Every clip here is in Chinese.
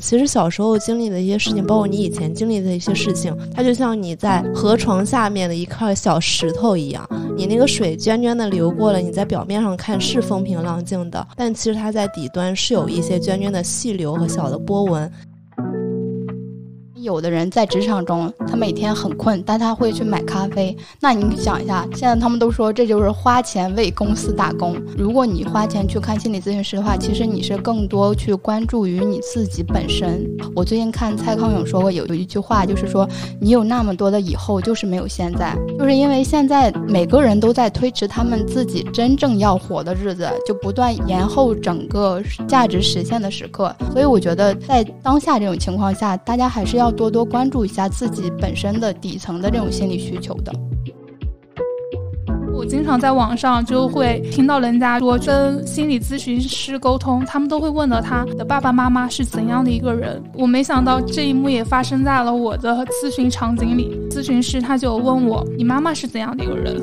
其实小时候经历的一些事情，包括你以前经历的一些事情，它就像你在河床下面的一块小石头一样，你那个水涓涓的流过了，你在表面上看是风平浪静的，但其实它在底端是有一些涓涓的细流和小的波纹。有的人在职场中，他每天很困，但他会去买咖啡。那你想一下，现在他们都说这就是花钱为公司打工。如果你花钱去看心理咨询师的话，其实你是更多去关注于你自己本身。我最近看蔡康永说过有有一句话，就是说你有那么多的以后，就是没有现在，就是因为现在每个人都在推迟他们自己真正要活的日子，就不断延后整个价值实现的时刻。所以我觉得在当下这种情况下，大家还是要。多多关注一下自己本身的底层的这种心理需求的。我经常在网上就会听到人家说跟心理咨询师沟通，他们都会问到他的爸爸妈妈是怎样的一个人。我没想到这一幕也发生在了我的咨询场景里。咨询师他就问我：“你妈妈是怎样的一个人？”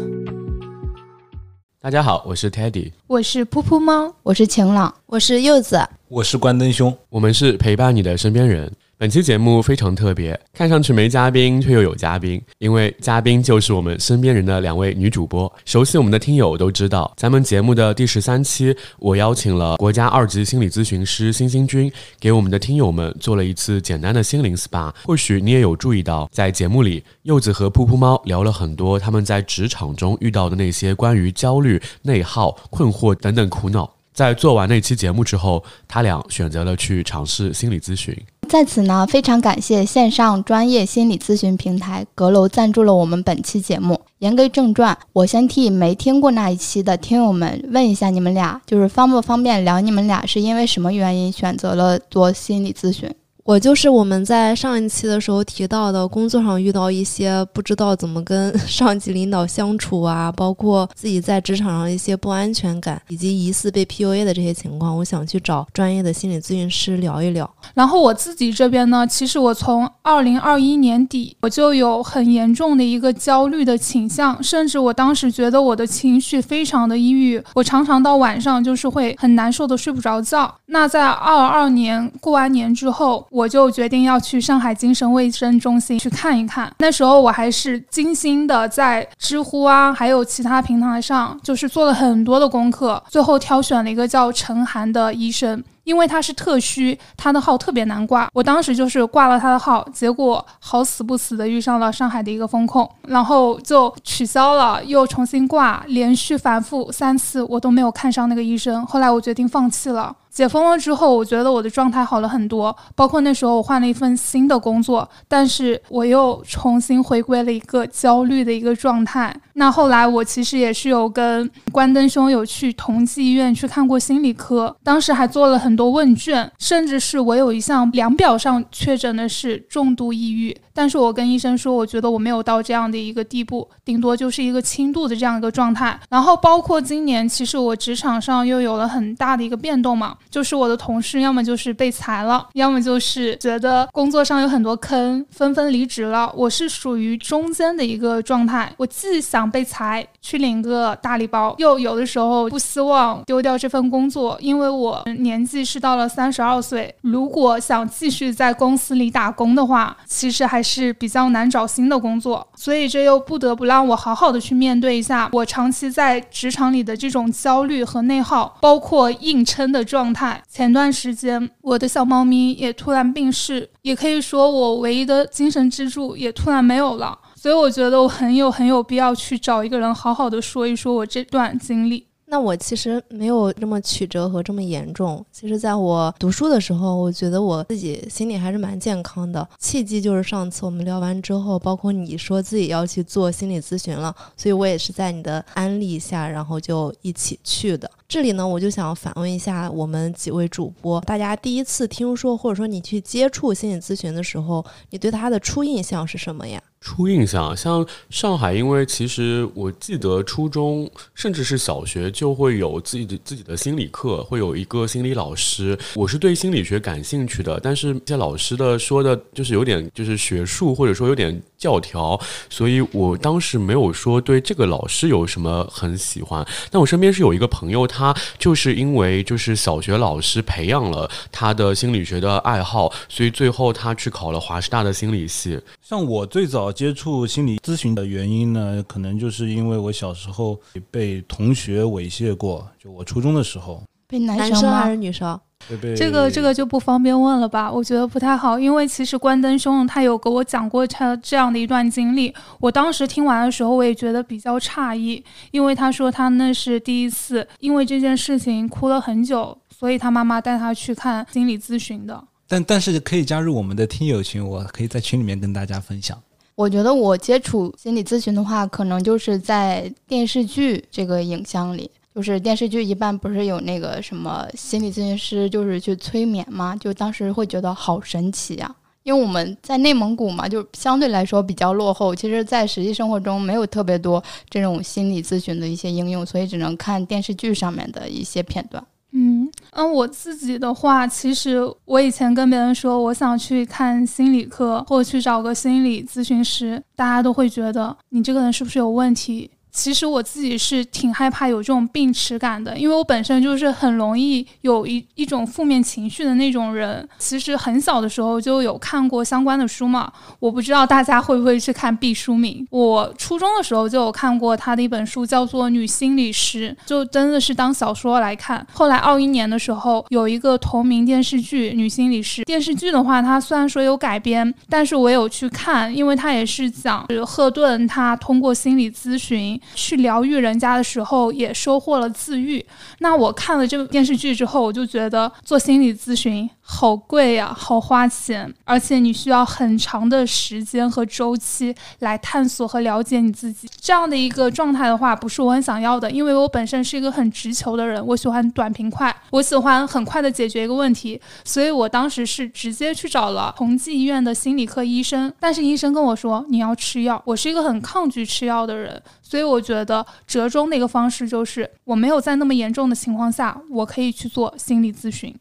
大家好，我是 Teddy，我是噗噗猫，我是晴朗，我是柚子，我是关灯兄，我们是陪伴你的身边人。本期节目非常特别，看上去没嘉宾，却又有嘉宾，因为嘉宾就是我们身边人的两位女主播。熟悉我们的听友都知道，咱们节目的第十三期，我邀请了国家二级心理咨询师星星君，给我们的听友们做了一次简单的心灵 SPA。或许你也有注意到，在节目里，柚子和噗噗猫聊了很多他们在职场中遇到的那些关于焦虑、内耗、困惑等等苦恼。在做完那期节目之后，他俩选择了去尝试心理咨询。在此呢，非常感谢线上专业心理咨询平台阁楼赞助了我们本期节目。言归正传，我先替没听过那一期的听友们问一下，你们俩就是方不方便聊？你们俩是因为什么原因选择了做心理咨询？我就是我们在上一期的时候提到的，工作上遇到一些不知道怎么跟 上级领导相处啊，包括自己在职场上一些不安全感，以及疑似被 PUA 的这些情况，我想去找专业的心理咨询师聊一聊。然后我自己这边呢，其实我从二零二一年底我就有很严重的一个焦虑的倾向，甚至我当时觉得我的情绪非常的抑郁，我常常到晚上就是会很难受的睡不着觉。那在二二年过完年之后。我就决定要去上海精神卫生中心去看一看。那时候我还是精心的在知乎啊，还有其他平台上，就是做了很多的功课，最后挑选了一个叫陈涵的医生。因为他是特需，他的号特别难挂。我当时就是挂了他的号，结果好死不死的遇上了上海的一个风控，然后就取消了，又重新挂，连续反复三次，我都没有看上那个医生。后来我决定放弃了。解封了之后，我觉得我的状态好了很多，包括那时候我换了一份新的工作，但是我又重新回归了一个焦虑的一个状态。那后来我其实也是有跟关灯兄有去同济医院去看过心理科，当时还做了很多问卷，甚至是我有一项量表上确诊的是重度抑郁。但是我跟医生说，我觉得我没有到这样的一个地步，顶多就是一个轻度的这样一个状态。然后包括今年，其实我职场上又有了很大的一个变动嘛，就是我的同事要么就是被裁了，要么就是觉得工作上有很多坑，纷纷离职了。我是属于中间的一个状态，我既想被裁去领个大礼包，又有的时候不希望丢掉这份工作，因为我年纪是到了三十二岁，如果想继续在公司里打工的话，其实还是。比较难找新的工作，所以这又不得不让我好好的去面对一下我长期在职场里的这种焦虑和内耗，包括硬撑的状态。前段时间我的小猫咪也突然病逝，也可以说我唯一的精神支柱也突然没有了，所以我觉得我很有很有必要去找一个人好好的说一说我这段经历。那我其实没有这么曲折和这么严重。其实，在我读书的时候，我觉得我自己心里还是蛮健康的。契机就是上次我们聊完之后，包括你说自己要去做心理咨询了，所以我也是在你的安利下，然后就一起去的。这里呢，我就想反问一下我们几位主播，大家第一次听说或者说你去接触心理咨询的时候，你对他的初印象是什么呀？初印象，像上海，因为其实我记得初中甚至是小学就会有自己的自己的心理课，会有一个心理老师。我是对心理学感兴趣的，但是这些老师的说的就是有点就是学术，或者说有点教条，所以我当时没有说对这个老师有什么很喜欢。但我身边是有一个朋友，他。他就是因为就是小学老师培养了他的心理学的爱好，所以最后他去考了华师大的心理系。像我最早接触心理咨询的原因呢，可能就是因为我小时候被同学猥亵过，就我初中的时候。被男男生还是女生？这个这个就不方便问了吧？我觉得不太好，因为其实关灯兄他有给我讲过他这样的一段经历。我当时听完的时候，我也觉得比较诧异，因为他说他那是第一次，因为这件事情哭了很久，所以他妈妈带他去看心理咨询的。但但是可以加入我们的听友群，我可以在群里面跟大家分享。我觉得我接触心理咨询的话，可能就是在电视剧这个影像里，就是电视剧一般不是有那个什么心理咨询师，就是去催眠嘛，就当时会觉得好神奇呀、因为我们在内蒙古嘛，就相对来说比较落后，其实，在实际生活中没有特别多这种心理咨询的一些应用，所以只能看电视剧上面的一些片段。嗯嗯，我自己的话，其实我以前跟别人说我想去看心理课，或去找个心理咨询师，大家都会觉得你这个人是不是有问题？其实我自己是挺害怕有这种病耻感的，因为我本身就是很容易有一一种负面情绪的那种人。其实很小的时候就有看过相关的书嘛，我不知道大家会不会去看毕淑敏。我初中的时候就有看过他的一本书，叫做《女心理师》，就真的是当小说来看。后来二一年的时候有一个同名电视剧《女心理师》，电视剧的话，它虽然说有改编，但是我有去看，因为它也是讲是赫顿他通过心理咨询去疗愈人家的时候，也收获了自愈。那我看了这个电视剧之后，我就觉得做心理咨询好贵呀、好花钱，而且你需要很长的时间和周期来探索和了解你自己。这样的一个状态的话，不是我很想要的，因为我本身是一个很直球的人，我喜欢短平快，我喜欢很快的解决一个问题，所以我当时是直接去找了同济医院的心理科医生，但是医生跟我说你要吃药，我是一个很抗拒吃药的人，所以我觉得折中的一个方式就是我没有在那么严重的情况下，我可以去做心理咨询。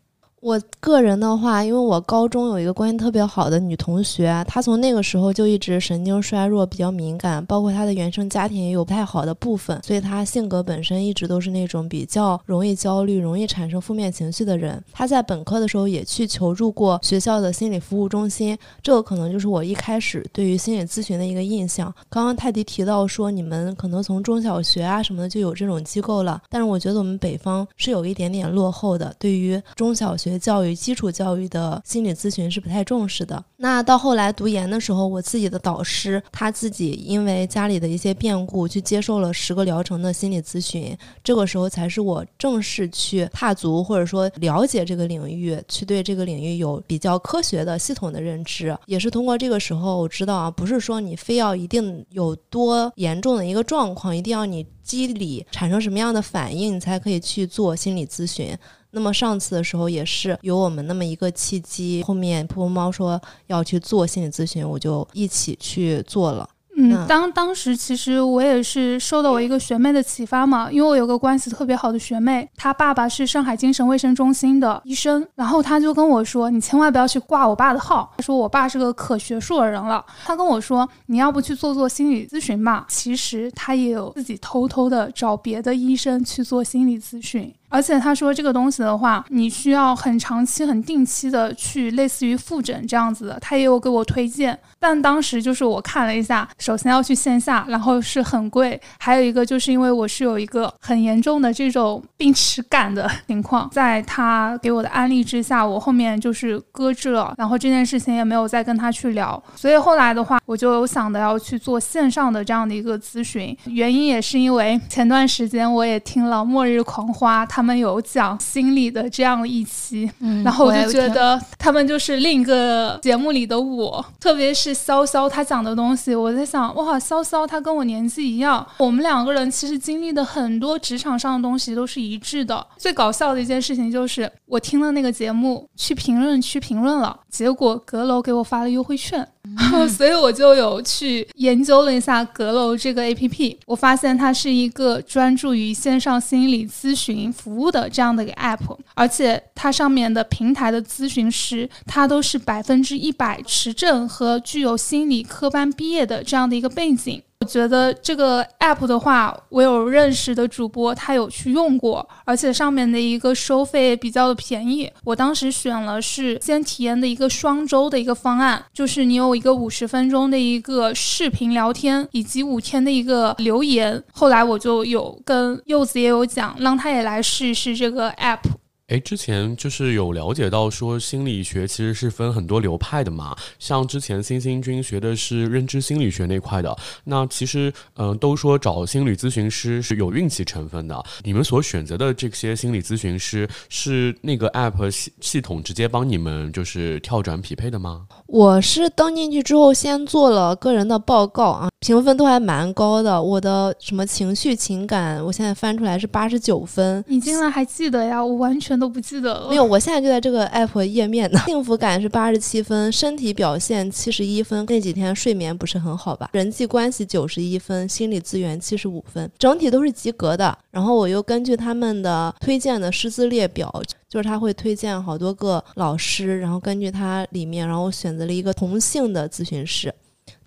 我个人的话，因为我高中有一个关系特别好的女同学，她从那个时候就一直神经衰弱，比较敏感，包括她的原生家庭也有不太好的部分，所以她性格本身一直都是那种比较容易焦虑、容易产生负面情绪的人。她在本科的时候也去求助过学校的心理服务中心，这个可能就是我一开始对于心理咨询的一个印象。刚刚泰迪提到说，你们可能从中小学啊什么的就有这种机构了，但是我觉得我们北方是有一点点落后的，对于中小学学教育、基础教育的心理咨询是不太重视的。那到后来读研的时候，我自己的导师他自己因为家里的一些变故，去接受了十个疗程的心理咨询，这个时候才是我正式去踏足或者说了解这个领域，去对这个领域有比较科学的、系统的认知。也是通过这个时候，我知道啊，不是说你非要一定有多严重的一个状况，一定要你机理产生什么样的反应，你才可以去做心理咨询。那么上次的时候也是有我们那么一个契机，后面噗噗猫说要去做心理咨询，我就一起去做了。嗯嗯，当当时其实我也是受到我一个学妹的启发嘛，因为我有个关系特别好的学妹，她爸爸是上海精神卫生中心的医生，然后她就跟我说，你千万不要去挂我爸的号，她说我爸是个可学术的人了，她跟我说你要不去做做心理咨询吧，其实她也有自己偷偷的找别的医生去做心理咨询。而且他说这个东西的话，你需要很长期、很定期的去类似于复诊这样子的，他也有给我推荐。但当时就是我看了一下，首先要去线下，然后是很贵，还有一个就是因为我是有一个很严重的这种病耻感的情况，在他给我的安利之下，我后面就是搁置了，然后这件事情也没有再跟他去聊。所以后来的话，我就有想的要去做线上的这样的一个咨询，原因也是因为前段时间我也听了《末日狂花》，们有讲心理的这样一期，嗯然后我就觉得他们就是另一个节目里的我，特别是潇潇他讲的东西，我在想，哇，潇潇他跟我年纪一样，我们两个人其实经历的很多职场上的东西都是一致的。最搞笑的一件事情就是，我听了那个节目，去评论区评论了，结果阁楼给我发了优惠券。所以我就有去研究了一下阁楼这个 A P P，我发现它是一个专注于线上心理咨询服务的这样的一个 App，而且它上面的平台的咨询师，他都是百分之一百持证和具有心理科班毕业的这样的一个背景。我觉得这个 app 的话，我有认识的主播，他有去用过，而且上面的一个收费比较的便宜。我当时选了是先体验的一个双周的一个方案，就是你有一个五十分钟的一个视频聊天，以及五天的一个留言。后来我就有跟柚子也有讲，让他也来试一试这个 app。哎，之前就是有了解到说心理学其实是分很多流派的嘛，像之前星星君学的是认知心理学那块的，那其实嗯、都说找心理咨询师是有运气成分的。你们所选择的这些心理咨询师是那个 app 系系统直接帮你们就是跳转匹配的吗？我是登进去之后，先做了个人的报告啊，评分都还蛮高的。我的什么情绪、情感，我现在翻出来是八十九分。你竟然还记得呀？我完全都不记得了。没有，我现在就在这个 app 页面呢。幸福感是八十七分，身体表现七十一分。那几天睡眠不是很好吧？人际关系九十一分，心理资源七十五分，整体都是及格的。然后我又根据他们的推荐的师资列表，就是他会推荐好多个老师，然后根据他里面，然后我选择了一个同性的咨询师。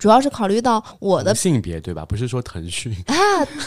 主要是考虑到我的性别对吧？不是说腾讯。啊，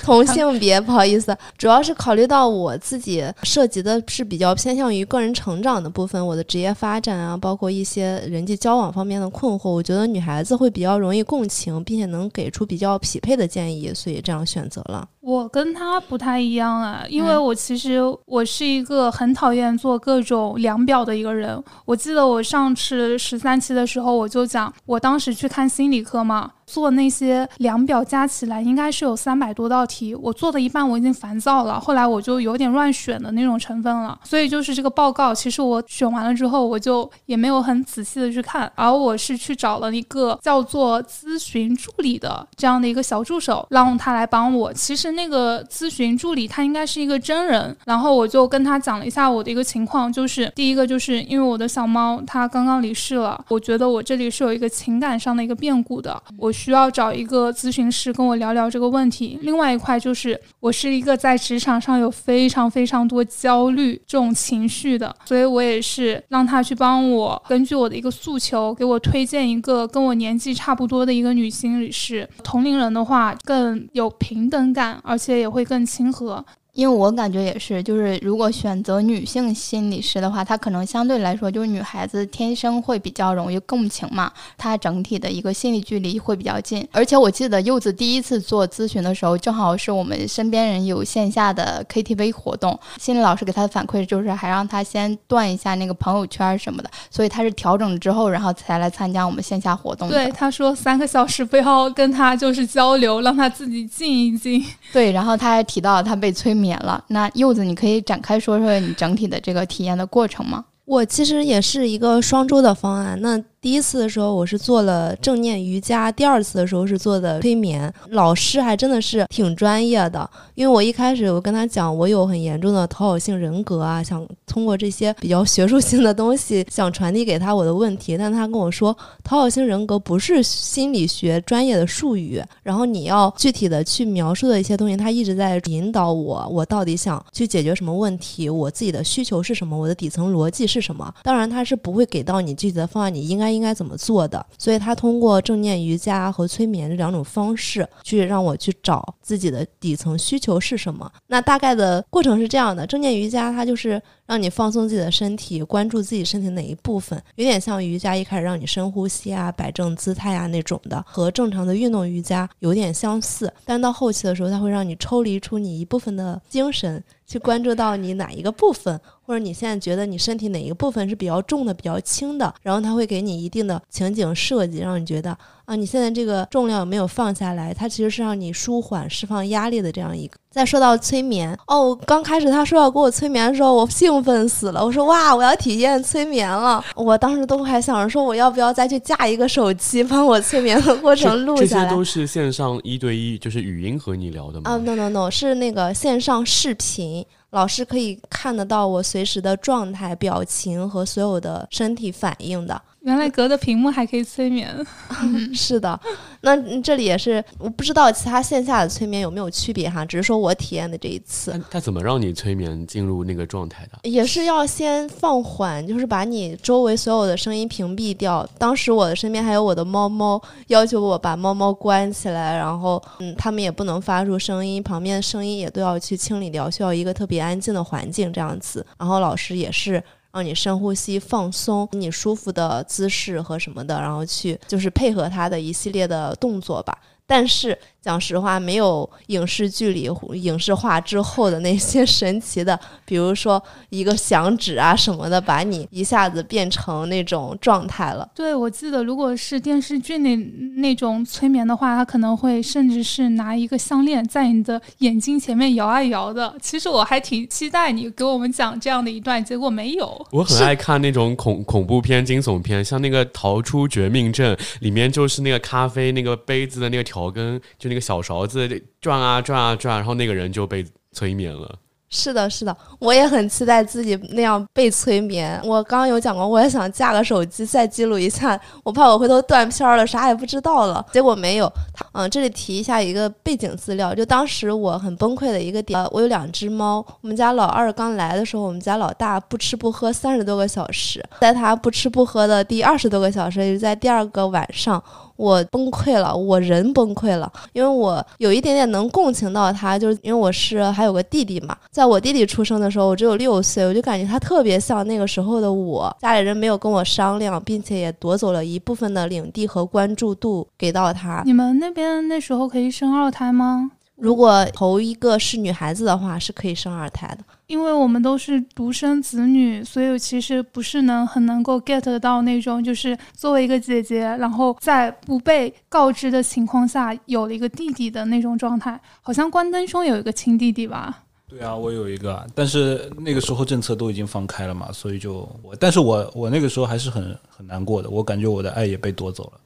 同性别，不好意思，主要是考虑到我自己涉及的是比较偏向于个人成长的部分，我的职业发展啊，包括一些人际交往方面的困惑，我觉得女孩子会比较容易共情，并且能给出比较匹配的建议，所以这样选择了。我跟他不太一样啊，因为嗯我其实我是一个很讨厌做各种量表的一个人。我记得我上次十三期的时候，我就讲，我当时去看心理科嘛，做那些量表加起来应该是有三百多道题，我做的一半我已经烦躁了，后来我就有点乱选的那种成分了。所以就是这个报告，其实我选完了之后，我就也没有很仔细的去看，而我是去找了一个叫做咨询助理的这样的一个小助手，让他来帮我。其实那个咨询助理他应该是一个真人，然后我就跟他讲了一下我的一个情况，就是第一个就是因为我的小猫它刚刚离世了，我觉得我这里是有一个情感上的一个变故的，我需要找一个咨询师跟我聊聊这个问题。另外一块就是我是一个在职场上有非常非常多焦虑这种情绪的，所以我也是让他去帮我根据我的一个诉求，给我推荐一个跟我年纪差不多的一个女心理师。同龄人的话更有平等感，而且也会更亲和。因为我感觉也是，就是如果选择女性心理师的话，她可能相对来说就是女孩子天生会比较容易共情嘛，她整体的一个心理距离会比较近。而且我记得柚子第一次做咨询的时候，正好是我们身边人有线下的 KTV 活动，心理老师给她的反馈就是还让她先断一下那个朋友圈什么的，所以她是调整之后，然后才来参加我们线下活动的。对，她说三个小时不要跟她就是交流，让她自己静一静。对，然后她还提到她被催眠免了。那柚子，你可以展开说说你整体的这个体验的过程吗？我其实也是一个双周的方案。那第一次的时候我是做了正念瑜伽，第二次的时候是做的催眠。老师还真的是挺专业的，因为我一开始我跟他讲我有很严重的讨好性人格啊，想通过这些比较学术性的东西想传递给他我的问题，但他跟我说讨好性人格不是心理学专业的术语，然后你要具体的去描述的一些东西，他一直在引导我，我到底想去解决什么问题，我自己的需求是什么，我的底层逻辑是什么。当然，他是不会给到你具体的方案，你应该应该怎么做的。所以他通过正念瑜伽和催眠这两种方式，去让我去找自己的底层需求是什么。那大概的过程是这样的：正念瑜伽它就是让你放松自己的身体，关注自己身体哪一部分，有点像瑜伽一开始让你深呼吸啊、摆正姿态啊那种的，和正常的运动瑜伽有点相似。但到后期的时候，它会让你抽离出你一部分的精神，去关注到你哪一个部分，或者你现在觉得你身体哪一个部分是比较重的、比较轻的，然后它会给你一定的情景设计，让你觉得啊，你现在这个重量有没有放下来？它其实是让你舒缓、释放压力的这样一个。再说到催眠，哦，刚开始他说要给我催眠的时候，我兴奋死了，我说哇，我要体验催眠了。我当时都还想着说，我要不要再去架一个手机，帮我催眠的过程录下来。这些都是线上一对一，就是语音和你聊的吗？啊、n o no no，是那个线上视频，老师可以看得到我随时的状态、表情和所有的身体反应的。原来隔着屏幕还可以催眠，是的，那嗯这里也是我不知道其他线下的催眠有没有区别哈，只是说我体验的这一次他他怎么让你催眠进入那个状态的？也是要先放缓，就是把你周围所有的声音屏蔽掉。当时我的身边还有我的猫猫，要求我把猫猫关起来，然后嗯，它们也不能发出声音，旁边的声音也都要去清理掉，需要一个特别安静的环境这样子。然后老师也是。让你深呼吸、放松，你舒服的姿势和什么的，然后去就是配合他的一系列的动作吧。但是讲实话，没有影视剧里影视化之后的那些神奇的，比如说一个响指啊什么的，把你一下子变成那种状态了。对，我记得如果是电视剧那那种催眠的话，他可能会甚至是拿一个项链在你的眼睛前面摇啊摇的。其实我还挺期待你给我们讲这样的一段，结果没有。我很爱看那种恐恐怖片、惊悚片，像那个《逃出绝命镇》里面就是那个咖啡那个杯子的那个调羹，就那一个小勺子转啊转啊转，然后那个人就被催眠了。是的，是的，我也很期待自己那样被催眠。我刚刚有讲过，我也想架个手机再记录一下，我怕我回头断片了，啥也不知道了。结果没有。嗯，这里提一下一个背景资料，就当时我很崩溃的一个点，我有两只猫。我们家老二刚来的时候，我们家老大不吃不喝三十多个小时，在他不吃不喝的第二十多个小时，也是在第二个晚上。我崩溃了，我人崩溃了，因为我有一点点能共情到他，就是因为我是还有个弟弟嘛，在我弟弟出生的时候，我只有六岁，我就感觉他特别像那个时候的我，家里人没有跟我商量，并且也夺走了一部分的领地和关注度给到他。你们那边那时候可以生二胎吗？如果头一个是女孩子的话，是可以生二胎的。因为我们都是独生子女，所以其实不是能很能够 get 到那种，就是作为一个姐姐，然后在不被告知的情况下有了一个弟弟的那种状态。好像关灯兄有一个亲弟弟吧？对啊，我有一个，但是那个时候政策都已经放开了嘛，所以就我，但是我我那个时候还是很很难过的，我感觉我的爱也被夺走了。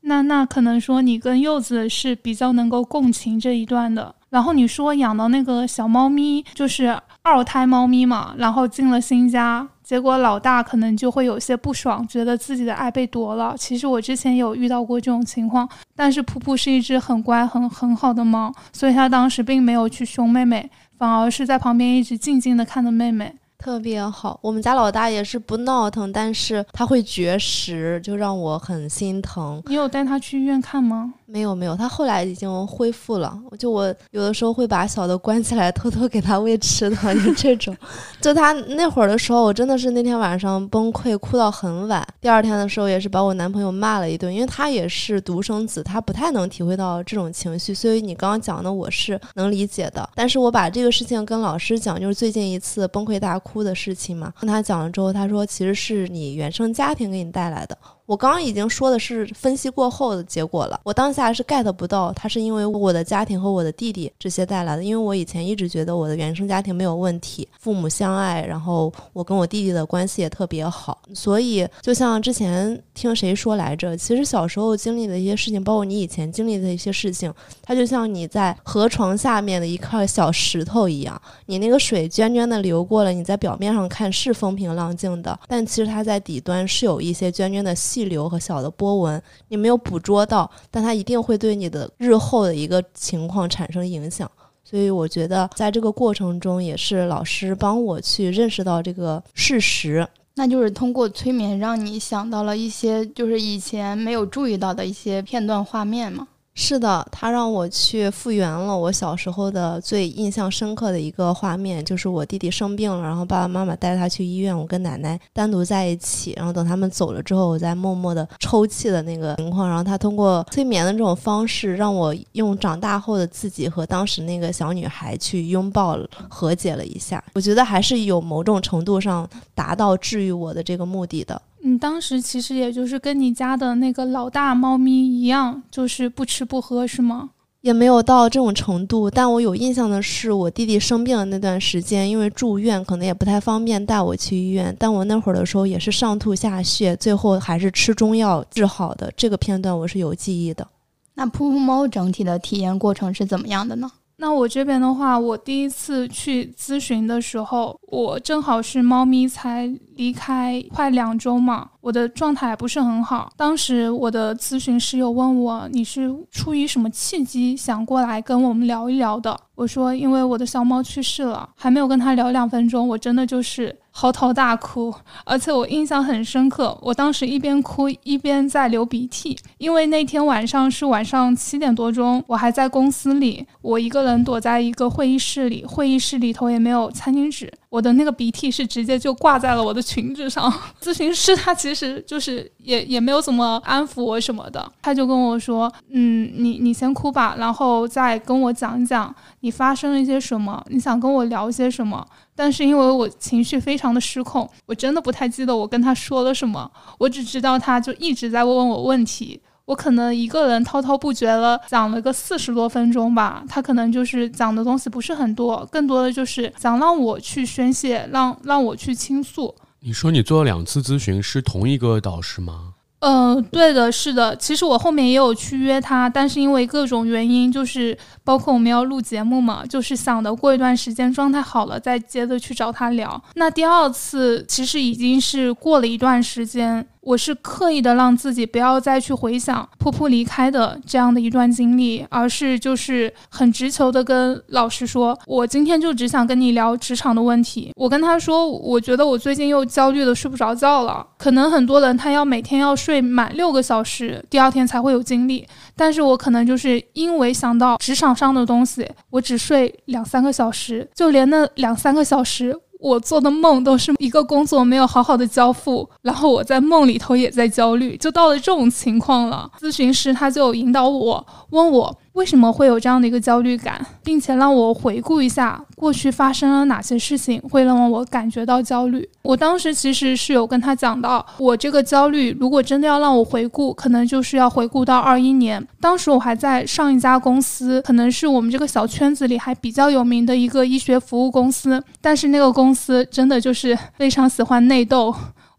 那那可能说你跟柚子是比较能够共情这一段的。然后你说养的那个小猫咪就是二胎猫咪嘛，然后进了新家，结果老大可能就会有些不爽，觉得自己的爱被夺了。其实我之前有遇到过这种情况，但是噗噗是一只很乖很很好的猫，所以它当时并没有去凶妹妹，反而是在旁边一直静静的看着妹妹。特别好，我们家老大也是不闹腾，但是他会绝食，就让我很心疼。你有带他去医院看吗？没有没有，他后来已经恢复了。就我有的时候会把小的关起来，偷偷给他喂吃的，就这种。就他那会儿的时候，我真的是那天晚上崩溃，哭到很晚。第二天的时候，也是把我男朋友骂了一顿，因为他也是独生子，他不太能体会到这种情绪。所以你刚刚讲的，我是能理解的。但是我把这个事情跟老师讲，就是最近一次崩溃大哭。的事情嘛，跟他讲了之后，他说其实是你原生家庭给你带来的。我刚刚已经说的是分析过后的结果了，我当下是 get 不到，他是因为我的家庭和我的弟弟这些带来的，因为我以前一直觉得我的原生家庭没有问题，父母相爱，然后我跟我弟弟的关系也特别好，所以就像之前听谁说来着，其实小时候经历的一些事情，包括你以前经历的一些事情，它就像你在河床下面的一块小石头一样，你那个水涓涓的流过了，你在表面上看是风平浪静的，但其实它在底端是有一些涓涓的。气流和小的波纹，你没有捕捉到，但它一定会对你的日后的一个情况产生影响。所以我觉得，在这个过程中，也是老师帮我去认识到这个事实。那就是通过催眠，让你想到了一些就是以前没有注意到的一些片段画面嘛？是的，他让我去复原了我小时候的最印象深刻的一个画面，就是我弟弟生病了，然后爸爸妈妈带他去医院，我跟奶奶单独在一起，然后等他们走了之后，我在默默的抽泣的那个情况，然后他通过催眠的这种方式，让我用长大后的自己和当时那个小女孩去拥抱和解了一下，我觉得还是有某种程度上达到治愈我的这个目的的。你当时其实也就是跟你家的那个老大猫咪一样，就是不吃不喝，是吗？也没有到这种程度，但我有印象的是，我弟弟生病的那段时间，因为住院，可能也不太方便带我去医院。但我那会儿的时候也是上吐下泻，最后还是吃中药治好的。这个片段我是有记忆的。那噗噗猫整体的体验过程是怎么样的呢？那我这边的话，我第一次去咨询的时候，我正好是猫咪才离开快两周嘛，我的状态不是很好。当时我的咨询师有问我，你是出于什么契机想过来跟我们聊一聊的？我说，因为我的小猫去世了，还没有跟他聊两分钟，我真的就是嚎啕大哭，而且我印象很深刻，我当时一边哭一边在流鼻涕，因为那天晚上是晚上七点多钟，我还在公司里，我一个人躲在一个会议室里，会议室里头也没有餐巾纸，我的那个鼻涕是直接就挂在了我的裙子上。咨询师他其实就是也也没有怎么安抚我什么的，他就跟我说，嗯，你你先哭吧，然后再跟我讲一讲。你发生了一些什么？你想跟我聊些什么？但是因为我情绪非常的失控，我真的不太记得我跟他说了什么。我只知道他就一直在问我问题，我可能一个人滔滔不绝了讲了个四十多分钟吧。他可能就是讲的东西不是很多，更多的就是想让我去宣泄，让让我去倾诉。你说你做了两次咨询是同一个导师吗？嗯，对的，是的。其实我后面也有去约他，但是因为各种原因，就是包括我们要录节目嘛，就是想的过一段时间状态好了再接着去找他聊。那第二次其实已经是过了一段时间。我是刻意的让自己不要再去回想噗噗离开的这样的一段经历，而是就是很直球的跟老师说，我今天就只想跟你聊职场的问题。我跟他说，我觉得我最近又焦虑的睡不着觉了。可能很多人他要每天要睡满六个小时，第二天才会有精力，但是我可能就是因为想到职场上的东西，我只睡两三个小时，就连那两三个小时。我做的梦都是一个工作没有好好的交付，然后我在梦里头也在焦虑，就到了这种情况了。咨询师他就引导我，问我。为什么会有这样的一个焦虑感，并且让我回顾一下过去发生了哪些事情，会让我感觉到焦虑？我当时其实是有跟他讲到，我这个焦虑如果真的要让我回顾，可能就是要回顾到二一年，当时我还在上一家公司，可能是我们这个小圈子里还比较有名的一个医学服务公司，但是那个公司真的就是非常喜欢内斗。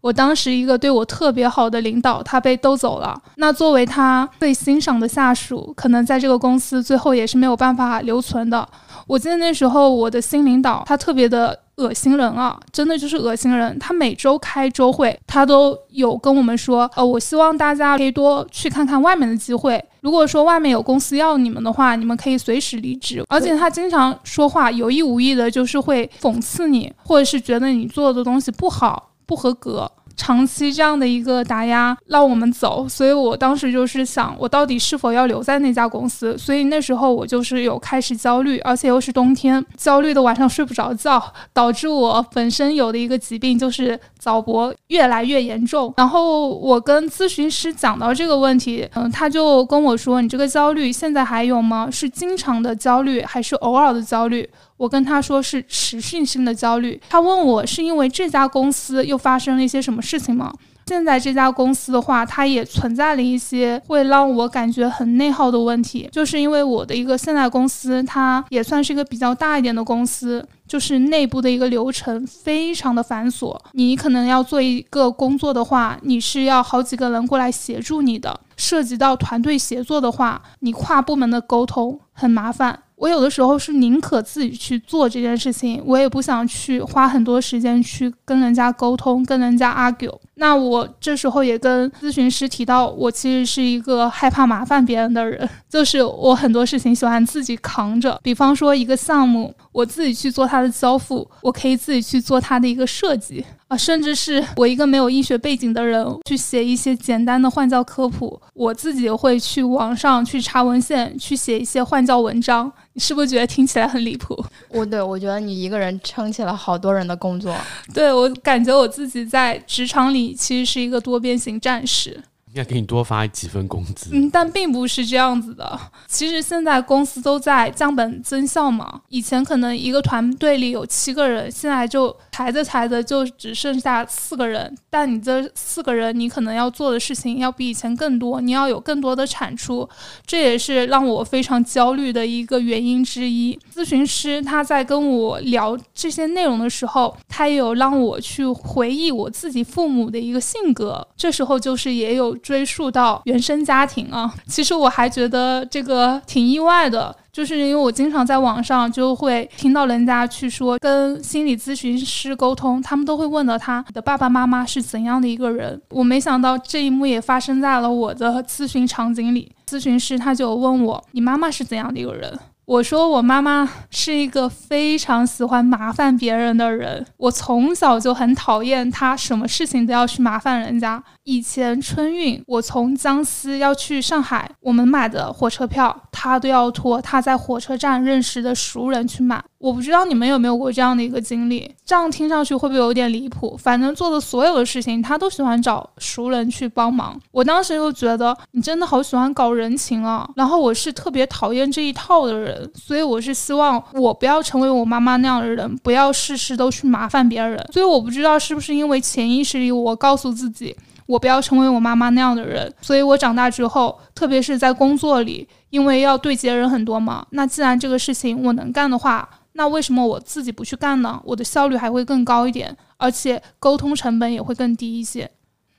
我当时一个对我特别好的领导，他被兜走了。那作为他最欣赏的下属，可能在这个公司最后也是没有办法留存的。我记得那时候我的新领导，他特别的恶心人啊，真的就是恶心人。他每周开周会，他都有跟我们说，呃，我希望大家可以多去看看外面的机会。如果说外面有公司要你们的话，你们可以随时离职。而且他经常说话有意无意的，就是会讽刺你，或者是觉得你做的东西不好。不合格，长期这样的一个打压让我们走，所以我当时就是想，我到底是否要留在那家公司？所以那时候我就是有开始焦虑，而且又是冬天，焦虑的晚上睡不着觉，导致我本身有的一个疾病就是早搏越来越严重。然后我跟咨询师讲到这个问题，嗯，他就跟我说：“你这个焦虑现在还有吗？是经常的焦虑，还是偶尔的焦虑？”我跟他说是持续性的焦虑，他问我是因为这家公司又发生了一些什么事情吗？现在这家公司的话，它也存在了一些会让我感觉很内耗的问题，就是因为我的一个现在公司，它也算是一个比较大一点的公司，就是内部的一个流程非常的繁琐，你可能要做一个工作的话，你是要好几个人过来协助你的，涉及到团队协作的话，你跨部门的沟通很麻烦。我有的时候是宁可自己去做这件事情，我也不想去花很多时间去跟人家沟通，跟人家 argue。那我这时候也跟咨询师提到，我其实是一个害怕麻烦别人的人，就是我很多事情喜欢自己扛着。比方说一个项目，我自己去做它的交付，我可以自己去做它的一个设计啊，甚至是我一个没有医学背景的人去写一些简单的换教科普，我自己会去网上去查文献，去写一些换教文章。你是不是觉得听起来很离谱？我对我觉得你一个人撑起了好多人的工作。对我感觉我自己在职场里其实是一个多边形战士。应该给你多发几份工资。嗯，但并不是这样子的。其实现在公司都在降本增效嘛。以前可能一个团队里有七个人，现在就裁着裁着就只剩下四个人。但你这四个人，你可能要做的事情要比以前更多，你要有更多的产出，这也是让我非常焦虑的一个原因之一。咨询师他在跟我聊这些内容的时候，他也有让我去回忆我自己父母的一个性格。这时候就是也有。追溯到原生家庭啊。其实我还觉得这个挺意外的，就是因为我经常在网上就会听到人家去说跟心理咨询师沟通，他们都会问到他的爸爸妈妈是怎样的一个人。我没想到这一幕也发生在了我的咨询场景里，咨询师他就问我：“你妈妈是怎样的一个人？”我说我妈妈是一个非常喜欢麻烦别人的人，我从小就很讨厌她，什么事情都要去麻烦人家。以前春运，我从江西要去上海，我们买的火车票，她都要托她在火车站认识的熟人去买。我不知道你们有没有过这样的一个经历，这样听上去会不会有点离谱？反正做的所有的事情，他都喜欢找熟人去帮忙。我当时就觉得你真的好喜欢搞人情啊，然后我是特别讨厌这一套的人，所以我是希望我不要成为我妈妈那样的人，不要事事都去麻烦别人。所以我不知道是不是因为潜意识里我告诉自己，我不要成为我妈妈那样的人，所以我长大之后，特别是在工作里，因为要对接人很多嘛，那既然这个事情我能干的话。那为什么我自己不去干呢？我的效率还会更高一点，而且沟通成本也会更低一些。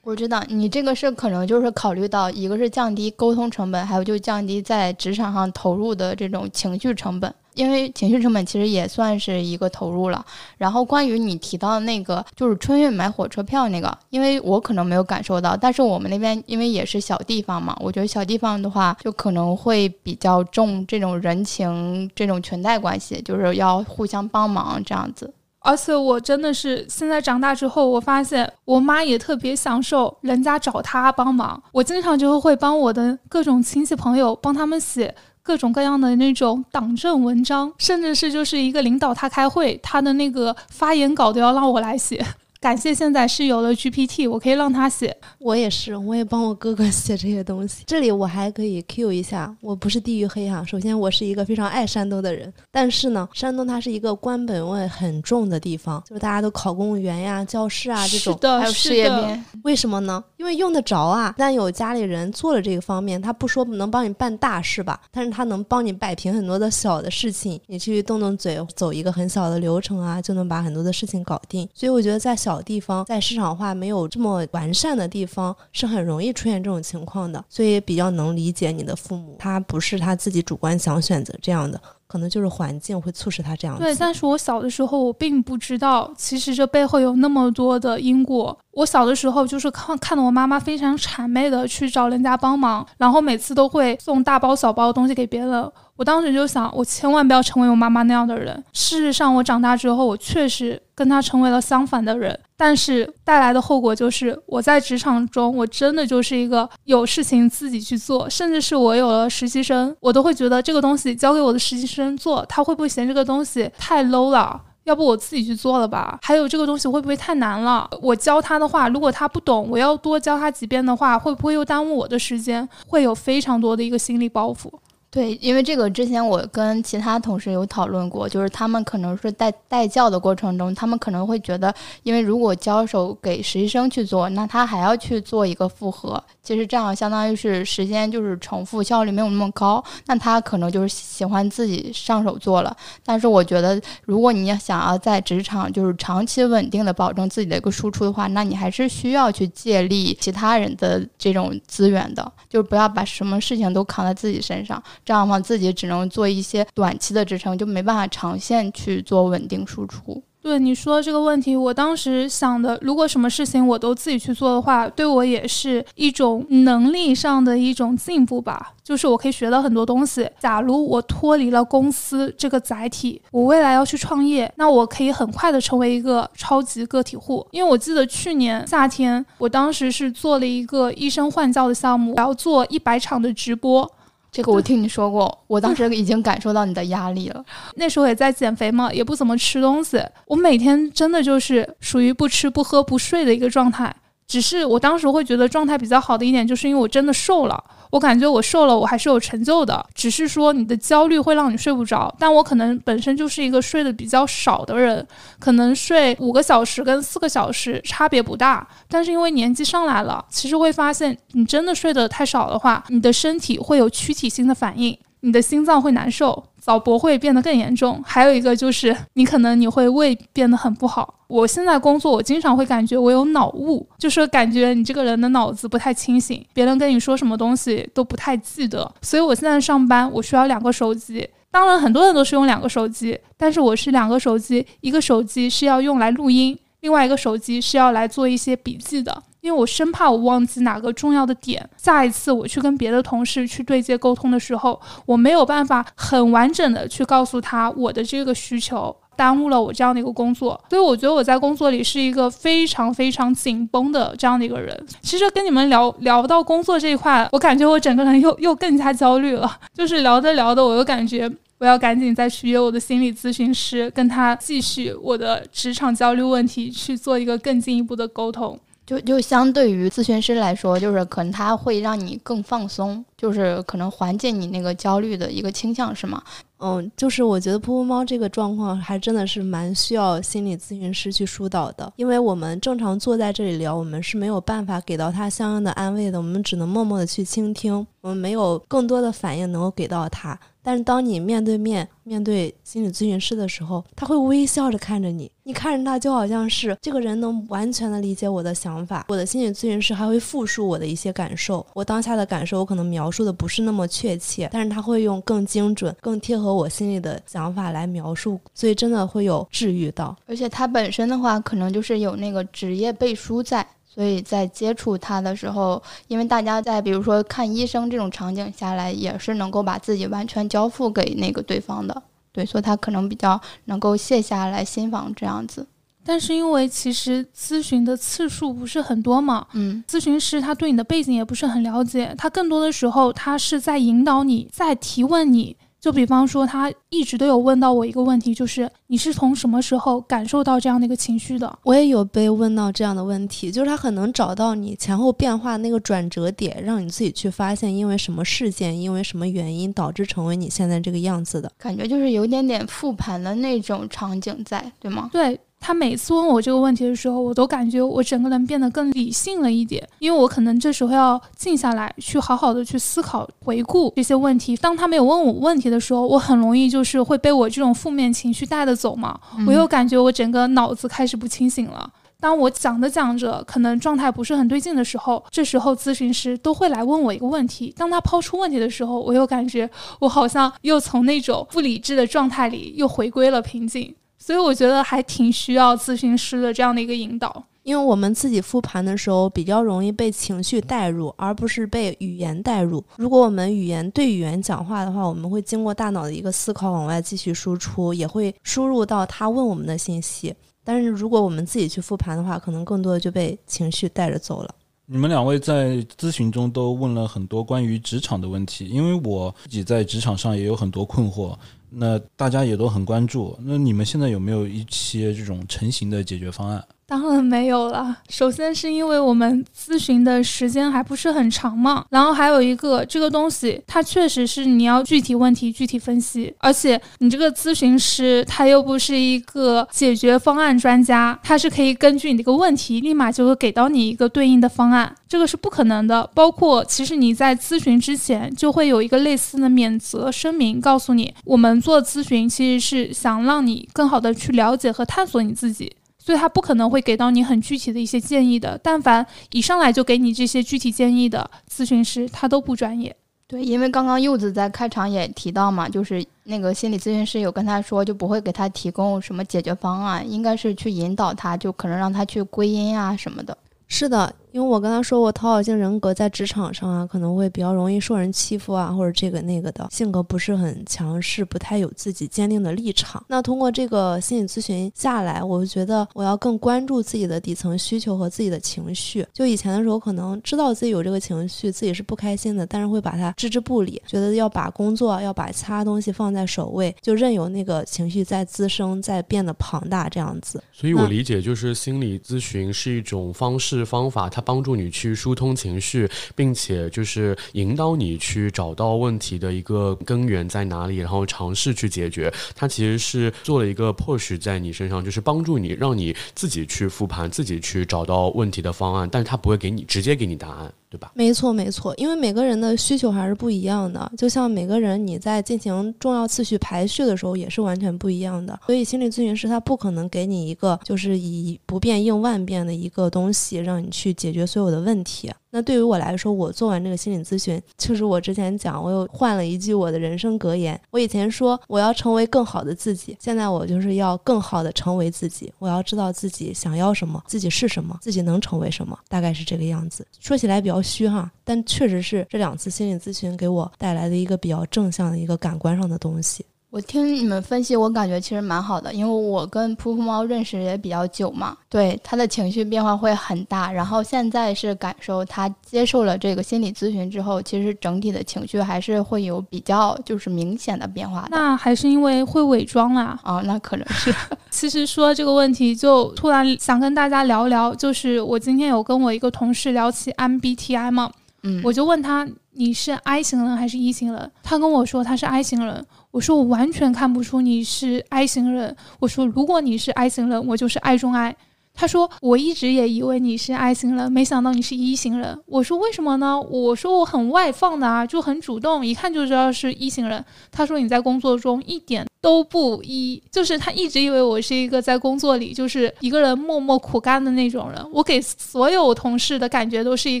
我知道你这个是可能就是考虑到一个是降低沟通成本，还有就降低在职场上投入的这种情绪成本。因为情绪成本其实也算是一个投入了。然后关于你提到的那个，就是春运买火车票那个，因为我可能没有感受到，但是我们那边因为也是小地方嘛，我觉得小地方的话就可能会比较重这种人情、这种裙带关系，就是要互相帮忙这样子。而且我真的是现在长大之后，我发现我妈也特别享受人家找她帮忙。我经常就会帮我的各种亲戚朋友帮他们写。各种各样的那种党政文章，甚至是就是一个领导他开会，他的那个发言稿都要让我来写。感谢现在是有了 GPT，我可以让他写。我也是，我也帮我哥哥写这些东西。这里我还可以 Q 一下，我不是地域黑哈。首先，我是一个非常爱山东的人，但是呢，山东它是一个官本位很重的地方，就是大家都考公务员呀、教师啊这种，还有事业编。为什么呢？因为用得着啊。但有家里人做了这个方面，他不说能帮你办大事吧，但是他能帮你摆平很多的小的事情，你去动动嘴，走一个很小的流程啊，就能把很多的事情搞定。所以我觉得在小。小地方在市场化没有这么完善的地方，是很容易出现这种情况的，所以比较能理解你的父母，他不是他自己主观想选择这样的。可能就是环境会促使他这样。对，但是我小的时候我并不知道，其实这背后有那么多的因果。我小的时候就是看看到我妈妈非常谄媚的去找人家帮忙，然后每次都会送大包小包的东西给别人。我当时就想，我千万不要成为我妈妈那样的人。事实上，我长大之后，我确实跟他成为了相反的人。但是带来的后果就是，我在职场中，我真的就是一个有事情自己去做，甚至是我有了实习生，我都会觉得这个东西交给我的实习生做，他会不会嫌这个东西太 low 了？要不我自己去做了吧？还有这个东西会不会太难了？我教他的话，如果他不懂，我要多教他几遍的话，会不会又耽误我的时间？会有非常多的一个心理包袱。对，因为这个之前我跟其他同事有讨论过，就是他们可能是带带教的过程中，他们可能会觉得，因为如果交手给实习生去做，那他还要去做一个复核，其实这样相当于是时间就是重复，效率没有那么高，那他可能就是喜欢自己上手做了。但是我觉得，如果你要想要在职场就是长期稳定的保证自己的一个输出的话，那你还是需要去借力其他人的这种资源的，就是不要把什么事情都扛在自己身上。这样的话，自己只能做一些短期的支撑，就没办法长线去做稳定输出。对你说这个问题，我当时想的，如果什么事情我都自己去做的话，对我也是一种能力上的一种进步吧。就是我可以学到很多东西。假如我脱离了公司这个载体，我未来要去创业，那我可以很快的成为一个超级个体户。因为我记得去年夏天，我当时是做了一个医生换教的项目，我要做一百场的直播。这个我听你说过，我当时已经感受到你的压力了。那时候也在减肥嘛，也不怎么吃东西，我每天真的就是属于不吃不喝不睡的一个状态。只是我当时会觉得状态比较好的一点，就是因为我真的瘦了。我感觉我瘦了，我还是有成就的。只是说你的焦虑会让你睡不着，但我可能本身就是一个睡得比较少的人，可能睡五个小时跟四个小时差别不大。但是因为年纪上来了，其实会发现你真的睡得太少的话，你的身体会有躯体性的反应，你的心脏会难受。脑博会变得更严重，还有一个就是你可能你会胃变得很不好。我现在工作，我经常会感觉我有脑雾，就是感觉你这个人的脑子不太清醒，别人跟你说什么东西都不太记得。所以我现在上班，我需要两个手机。当然，很多人都是用两个手机，但是我是两个手机，一个手机是要用来录音，另外一个手机是要来做一些笔记的。因为我生怕我忘记哪个重要的点，下一次我去跟别的同事去对接沟通的时候，我没有办法很完整的去告诉他我的这个需求，耽误了我这样的一个工作。所以我觉得我在工作里是一个非常非常紧绷的这样的一个人。其实跟你们聊聊到工作这一块，我感觉我整个人又又更加焦虑了。就是聊着聊的，我又感觉我要赶紧再去约我的心理咨询师，跟他继续我的职场焦虑问题去做一个更进一步的沟通。就就相对于咨询师来说，就是可能他会让你更放松，就是可能缓解你那个焦虑的一个倾向，是吗？嗯，就是我觉得噗噗猫这个状况还真的是蛮需要心理咨询师去疏导的，因为我们正常坐在这里聊，我们是没有办法给到他相应的安慰的，我们只能默默的去倾听，我们没有更多的反应能够给到他。但是当你面对面面对心理咨询师的时候，他会微笑着看着你，你看着他就好像是这个人能完全的理解我的想法。我的心理咨询师还会复述我的一些感受，我当下的感受我可能描述的不是那么确切，但是他会用更精准、更贴合我心里的想法来描述，所以真的会有治愈到。而且他本身的话，可能就是有那个职业背书在。所以在接触他的时候，因为大家在比如说看医生这种场景下来，也是能够把自己完全交付给那个对方的，对，所以他可能比较能够卸下来心防这样子。但是因为其实咨询的次数不是很多嘛，嗯，咨询师他对你的背景也不是很了解，他更多的时候他是在引导你，在提问你。就比方说，他一直都有问到我一个问题，就是你是从什么时候感受到这样的一个情绪的？我也有被问到这样的问题，就是他很能找到你前后变化那个转折点，让你自己去发现，因为什么事件，因为什么原因导致成为你现在这个样子的感觉，就是有点点复盘的那种场景在，对吗？对。他每次问我这个问题的时候，我都感觉我整个人变得更理性了一点，因为我可能这时候要静下来，去好好的去思考、回顾这些问题。当他没有问我问题的时候，我很容易就是会被我这种负面情绪带着走嘛。我又感觉我整个脑子开始不清醒了。当我讲着讲着，可能状态不是很对劲的时候，这时候咨询师都会来问我一个问题。当他抛出问题的时候，我又感觉我好像又从那种不理智的状态里又回归了平静。所以我觉得还挺需要咨询师的这样的一个引导，因为我们自己复盘的时候比较容易被情绪带入，而不是被语言带入。如果我们语言对语言讲话的话，我们会经过大脑的一个思考往外继续输出，也会输入到他问我们的信息。但是如果我们自己去复盘的话，可能更多的就被情绪带着走了。你们两位在咨询中都问了很多关于职场的问题，因为我自己在职场上也有很多困惑。那大家也都很关注。那你们现在有没有一些这种成型的解决方案？当然没有了。首先是因为我们咨询的时间还不是很长嘛，然后还有一个这个东西，它确实是你要具体问题具体分析，而且你这个咨询师他又不是一个解决方案专家，他是可以根据你这个问题立马就会给到你一个对应的方案，这个是不可能的。包括其实你在咨询之前就会有一个类似的免责声明，告诉你我们做咨询其实是想让你更好的去了解和探索你自己。所以他不可能会给到你很具体的一些建议的。但凡一上来就给你这些具体建议的咨询师，他都不专业。对，因为刚刚柚子在开场也提到嘛，就是那个心理咨询师有跟他说，就不会给他提供什么解决方案，应该是去引导他，就可能让他去归因啊什么的。是的。因为我跟他说，我讨好型人格在职场上啊，可能会比较容易受人欺负啊，或者这个那个的，性格不是很强势，不太有自己坚定的立场。那通过这个心理咨询下来，我就觉得我要更关注自己的底层需求和自己的情绪。就以前的时候，可能知道自己有这个情绪，自己是不开心的，但是会把它置之不理，觉得要把工作要把其他东西放在首位，就任由那个情绪在滋生，在变得庞大这样子。所以我理解，就是心理咨询是一种方式方法，它。帮助你去疏通情绪，并且就是引导你去找到问题的一个根源在哪里，然后尝试去解决。它其实是做了一个 push 在你身上，就是帮助你，让你自己去复盘，自己去找到问题的方案。但是它不会给你直接给你答案。对吧？没错，没错，因为每个人的需求还是不一样的，就像每个人你在进行重要次序排序的时候也是完全不一样的，所以心理咨询师他不可能给你一个就是以不变应万变的一个东西，让你去解决所有的问题。那对于我来说，我做完这个心理咨询，就是我之前讲，我又换了一句我的人生格言。我以前说我要成为更好的自己，现在我就是要更好的成为自己。我要知道自己想要什么，自己是什么，自己能成为什么，大概是这个样子。说起来比较虚哈，但确实是这两次心理咨询给我带来的一个比较正向的一个感官上的东西。我听你们分析，我感觉其实蛮好的，因为我跟噗噗猫认识也比较久嘛，对他的情绪变化会很大。然后现在是感受他接受了这个心理咨询之后，其实整体的情绪还是会有比较就是明显的变化的。那还是因为会伪装啦。啊，那可能是。其实说这个问题，就突然想跟大家聊聊，就是我今天有跟我一个同事聊起 MBTI 嘛，嗯，我就问他你是 I 型人还是 E 型人，他跟我说他是 I 型人。我说我完全看不出你是 I 型人。我说如果你是 I 型人，我就是 I 中 I。他说我一直也以为你是 I 型人，没想到你是 E 型人。我说为什么呢？我说我很外放的啊，就很主动，一看就知道是 E 型人。他说你在工作中一点都不 E，就是他一直以为我是一个在工作里就是一个人默默苦干的那种人。我给所有同事的感觉都是一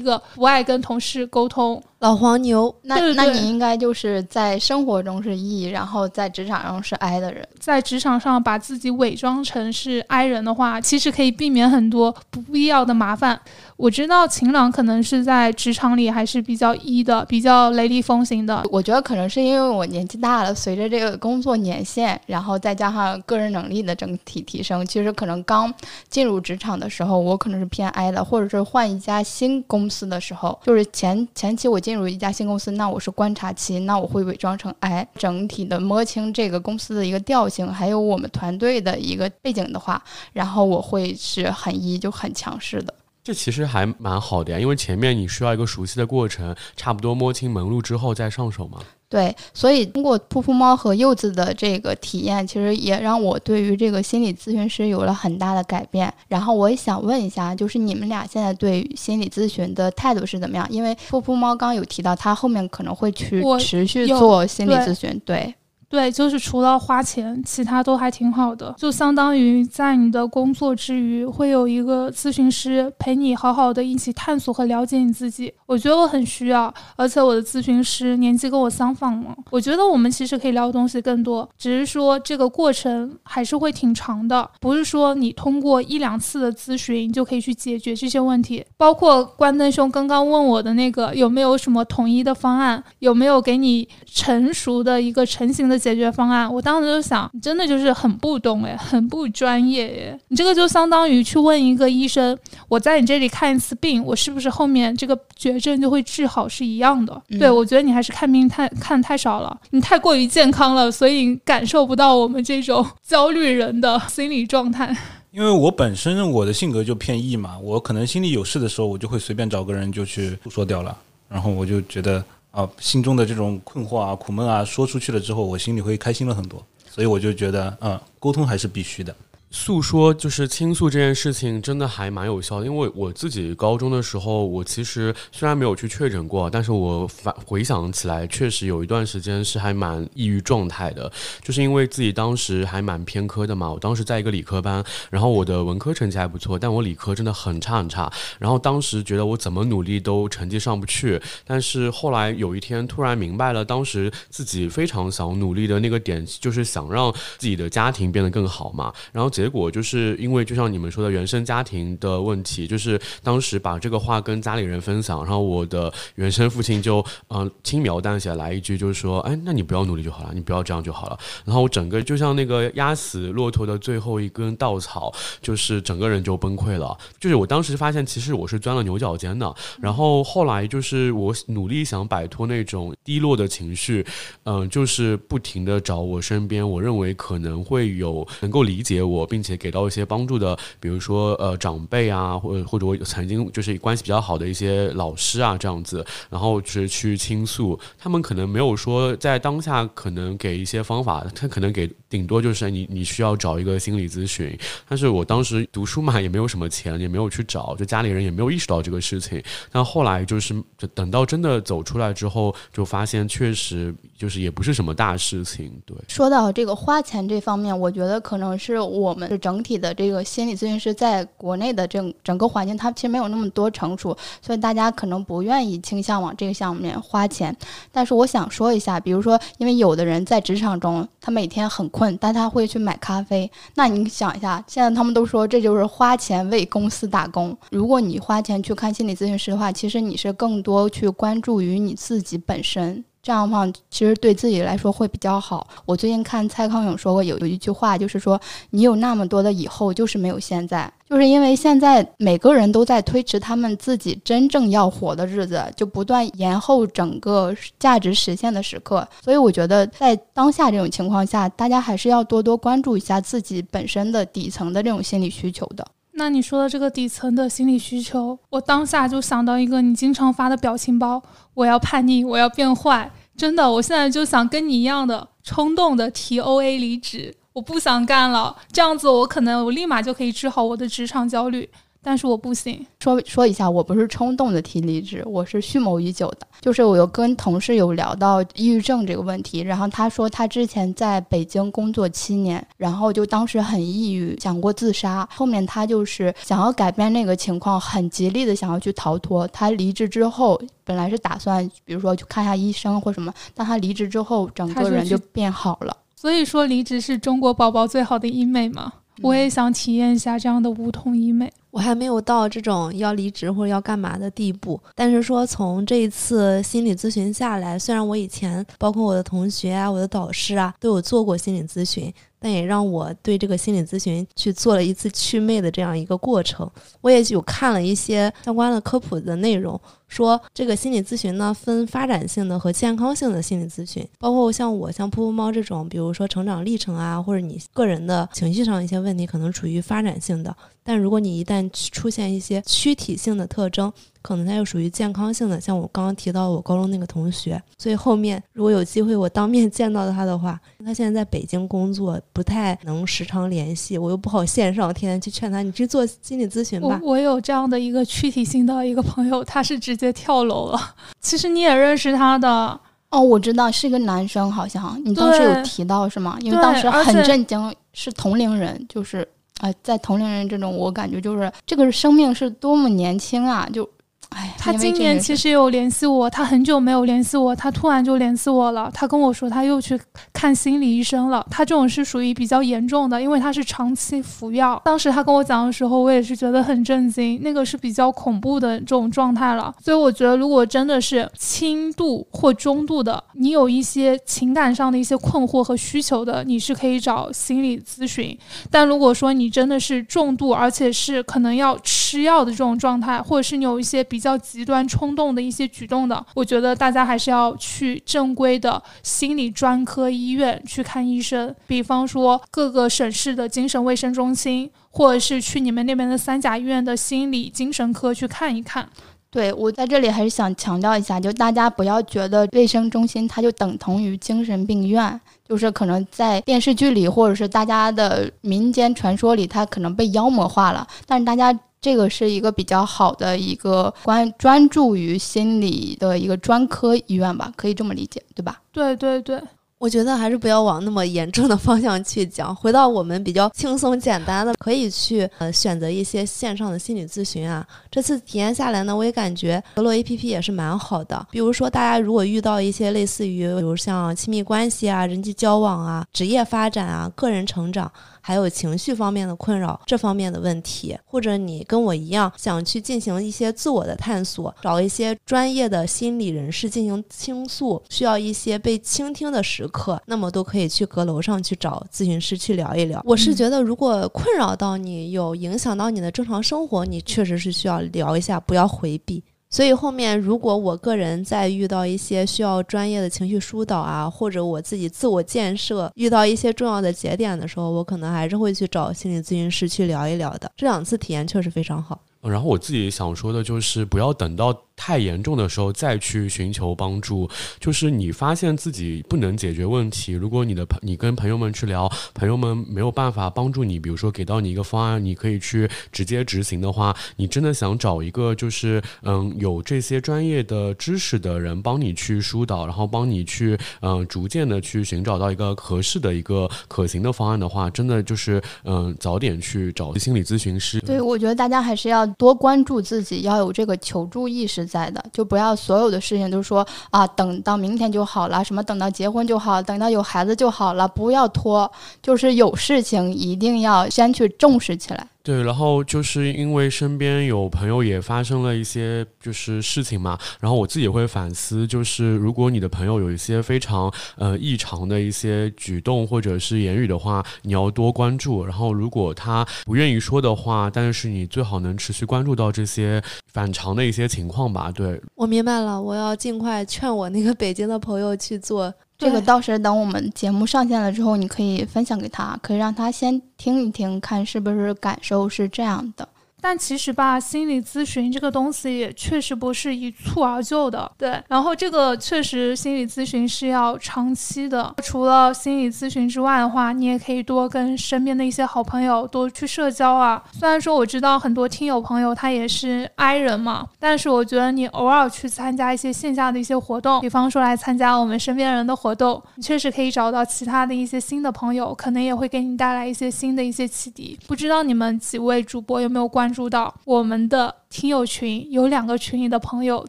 个不爱跟同事沟通。老黄牛，那那你应该就是在生活中是 E，然后在职场上是 I 的人。在职场上把自己伪装成是 I 人的话，其实可以避免很多不必要的麻烦。我知道晴朗可能是在职场里还是比较 E 的，比较雷厉风行的。我觉得可能是因为我年纪大了，随着这个工作年限，然后再加上个人能力的整体提升，其实可能刚进入职场的时候，我可能是偏 I 的，或者是换一家新公司的时候，就是前前期我进进入一家新公司，那我是观察期，那我会伪装成哎整体的摸清这个公司的一个调性，还有我们团队的一个背景的话，然后我会是很一就很强势的。这其实还蛮好的呀，因为前面你需要一个熟悉的过程，差不多摸清门路之后再上手嘛。对，所以通过噗噗猫和柚子的这个体验，其实也让我对于这个心理咨询师有了很大的改变。然后我也想问一下，就是你们俩现在对心理咨询的态度是怎么样？因为噗噗猫刚有提到，他后面可能会去持续做心理咨询，对。对，就是除了花钱，其他都还挺好的。就相当于在你的工作之余，会有一个咨询师陪你好好的一起探索和了解你自己。我觉得我很需要，而且我的咨询师年纪跟我相仿嘛，我觉得我们其实可以聊的东西更多，只是说这个过程还是会挺长的，不是说你通过一两次的咨询就可以去解决这些问题。包括关灯兄刚刚问我的那个有没有什么统一的方案，有没有给你成熟的一个成型的解决方案？我当时就想，你真的就是很不懂诶，很不专业诶。你这个就相当于去问一个医生，我在你这里看一次病，我是不是后面这个绝症就会治好是一样的？嗯对我觉得你还是看病太看太少了，你太过于健康了，所以感受不到我们这种焦虑人的心理状态。因为我本身我的性格就偏 E 嘛，我可能心里有事的时候，我就会随便找个人就去诉说掉了，然后我就觉得啊，心中的这种困惑啊、苦闷啊，说出去了之后，我心里会开心了很多，所以我就觉得，嗯，沟通还是必须的。诉说就是倾诉这件事情，真的还蛮有效的。因为我自己高中的时候，我其实虽然没有去确诊过，但是我反回想起来，确实有一段时间是还蛮抑郁状态的，就是因为自己当时还蛮偏科的嘛。我当时在一个理科班，然后我的文科成绩还不错，但我理科真的很差很差。然后当时觉得我怎么努力都成绩上不去，但是后来有一天突然明白了，当时自己非常想努力的那个点，就是想让自己的家庭变得更好嘛。然后结果就是因为就像你们说的原生家庭的问题，就是当时把这个话跟家里人分享，然后我的原生父亲就嗯、呃轻描淡写来一句，就是说，哎，那你不要努力就好了，你不要这样就好了。然后我整个就像那个压死骆驼的最后一根稻草，就是整个人就崩溃了。就是我当时发现，其实我是钻了牛角尖的。然后后来就是我努力想摆脱那种低落的情绪，嗯、就是不停的找我身边我认为可能会有能够理解我，并且给到一些帮助的，比如说呃长辈啊，或者或者我曾经就是关系比较好的一些老师啊这样子，然后就是去倾诉，他们可能没有说在当下可能给一些方法，他可能给顶多就是你你需要找一个心理咨询，但是我当时读书嘛也没有什么钱，也没有去找，就家里人也没有意识到这个事情，但后来就是就等到真的走出来之后，就发现确实就是也不是什么大事情，对。说到这个花钱这方面，我觉得可能是我们整体的这个心理咨询师在国内的整整个环境，它其实没有那么多成熟，所以大家可能不愿意倾向往这个项目面花钱。但是我想说一下，比如说，因为有的人在职场中，他每天很困，但他会去买咖啡。那你想一下，现在他们都说这就是花钱为公司打工。如果你花钱去看心理咨询师的话，其实你是更多去关注于你自己本身。这样的话，其实对自己来说会比较好。我最近看蔡康永说过有有一句话，就是说你有那么多的以后，就是没有现在，就是因为现在每个人都在推迟他们自己真正要活的日子，就不断延后整个价值实现的时刻。所以我觉得在当下这种情况下，大家还是要多多关注一下自己本身的底层的这种心理需求的。那你说的这个底层的心理需求，我当下就想到一个你经常发的表情包。我要叛逆，我要变坏，真的，我现在就想跟你一样的冲动的提 O A 离职，我不想干了，这样子我可能我立马就可以治好我的职场焦虑。但是我不行。说说一下，我不是冲动的提离职，我是蓄谋已久的。就是我有跟同事有聊到抑郁症这个问题，然后他说他之前在北京工作七年，然后就当时很抑郁，想过自杀。后面他就是想要改变那个情况，很极力的想要去逃脱。他离职之后，本来是打算比如说去看一下医生或什么，但他离职之后，整个人就变好了。所以说，离职是中国宝宝最好的医美吗？我也想体验一下这样的无痛医美。我还没有到这种要离职或者要干嘛的地步，但是说从这一次心理咨询下来，虽然我以前包括我的同学啊、我的导师啊都有做过心理咨询，但也让我对这个心理咨询去做了一次祛魅的这样一个过程。我也有看了一些相关的科普的内容，说这个心理咨询呢分发展性的和健康性的心理咨询，包括像我像噗噗猫这种，比如说成长历程啊，或者你个人的情绪上一些问题，可能处于发展性的。但如果你一旦出现一些躯体性的特征，可能它又属于健康性的。像我刚刚提到我高中那个同学，所以后面如果有机会我当面见到他的话，他现在在北京工作，不太能时常联系，我又不好线上天天去劝他，你去做心理咨询吧。我有这样的一个躯体性的一个朋友，他是直接跳楼了。其实你也认识他的哦，我知道是一个男生，好像你当时有提到是吗？因为当时很震惊，是同龄人，就是。啊，在同龄人这种，我感觉就是这个生命是多么年轻啊！就。哎，他今年其实有联系我，他很久没有联系我，他突然就联系我了。他跟我说他又去看心理医生了。他这种是属于比较严重的，因为他是长期服药。当时他跟我讲的时候，我也是觉得很震惊，那个是比较恐怖的这种状态了。所以我觉得，如果真的是轻度或中度的，你有一些情感上的一些困惑和需求的，你是可以找心理咨询。但如果说你真的是重度，而且是可能要吃药的这种状态，或者是你有一些比比较极端冲动的一些举动的，我觉得大家还是要去正规的心理专科医院去看医生，比方说各个省市的精神卫生中心，或者是去你们那边的三甲医院的心理精神科去看一看。对我在这里还是想强调一下，就大家不要觉得卫生中心它就等同于精神病院，就是可能在电视剧里或者是大家的民间传说里，它可能被妖魔化了，但是大家。这个是一个比较好的一个关专注于心理的一个专科医院吧，可以这么理解，对吧？对对对。我觉得还是不要往那么严重的方向去讲，回到我们比较轻松简单的，可以去呃选择一些线上的心理咨询啊。这次体验下来呢，我也感觉格洛 A P P 也是蛮好的。比如说，大家如果遇到一些类似于，比如像亲密关系啊、人际交往啊、职业发展啊、个人成长。还有情绪方面的困扰，这方面的问题，或者你跟我一样想去进行一些自我的探索，找一些专业的心理人士进行倾诉，需要一些被倾听的时刻，那么都可以去阁楼上去找咨询师去聊一聊。我是觉得，如果困扰到你，有影响到你的正常生活，你确实是需要聊一下，不要回避。所以后面如果我个人再遇到一些需要专业的情绪疏导啊，或者我自己自我建设遇到一些重要的节点的时候，我可能还是会去找心理咨询师去聊一聊的。这两次体验确实非常好。然后我自己想说的就是，不要等到。太严重的时候再去寻求帮助，就是你发现自己不能解决问题。如果你的朋你跟朋友们去聊，朋友们没有办法帮助你，比如说给到你一个方案，你可以去直接执行的话，你真的想找一个就是嗯有这些专业的知识的人帮你去疏导，然后帮你去嗯逐渐的去寻找到一个合适的一个可行的方案的话，真的就是嗯早点去找心理咨询师。对，我觉得大家还是要多关注自己，要有这个求助意识。在的就不要所有的事情都说啊，等到明天就好了，什么等到结婚就好，等到有孩子就好了，不要拖，就是有事情一定要先去重视起来。对，然后就是因为身边有朋友也发生了一些就是事情嘛，然后我自己会反思，就是如果你的朋友有一些非常呃异常的一些举动或者是言语的话，你要多关注。然后如果他不愿意说的话，但是你最好能持续关注到这些反常的一些情况吧。对，我明白了，我要尽快劝我那个北京的朋友去做。这个到时等我们节目上线了之后，你可以分享给他，可以让他先听一听，看是不是感受是这样的。但其实吧，心理咨询这个东西也确实不是一蹴而就的，对。然后这个确实心理咨询是要长期的。除了心理咨询之外的话，你也可以多跟身边的一些好朋友多去社交啊。虽然说我知道很多听友朋友他也是 I 人嘛，但是我觉得你偶尔去参加一些线下的一些活动，比方说来参加我们身边人的活动，你确实可以找到其他的一些新的朋友，可能也会给你带来一些新的一些启迪。不知道你们几位主播有没有关？关注到我们的听友群有两个群里的朋友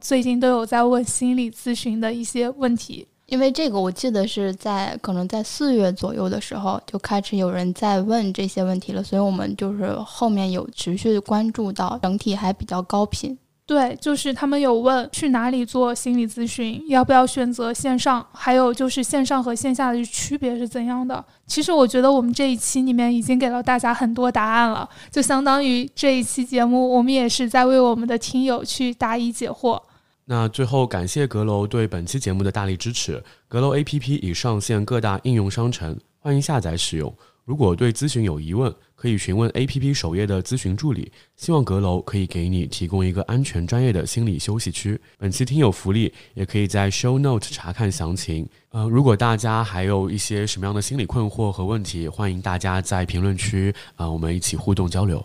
最近都有在问心理咨询的一些问题，因为这个我记得是在可能在四月左右的时候就开始有人在问这些问题了，所以我们就是后面有持续关注到，整体还比较高频。对，就是他们有问去哪里做心理咨询，要不要选择线上，还有就是线上和线下的区别是怎样的？其实我觉得我们这一期里面已经给了大家很多答案了，就相当于这一期节目我们也是在为我们的听友去答疑解惑。那最后感谢阁楼对本期节目的大力支持，阁楼 APP 已上线各大应用商城，欢迎下载使用。如果对咨询有疑问，可以询问 APP 首页的咨询助理。希望阁楼可以给你提供一个安全、专业的心理休息区。本期听友福利也可以在 Show Note 查看详情。呃，如果大家还有一些什么样的心理困惑和问题，欢迎大家在评论区啊，我们一起互动交流。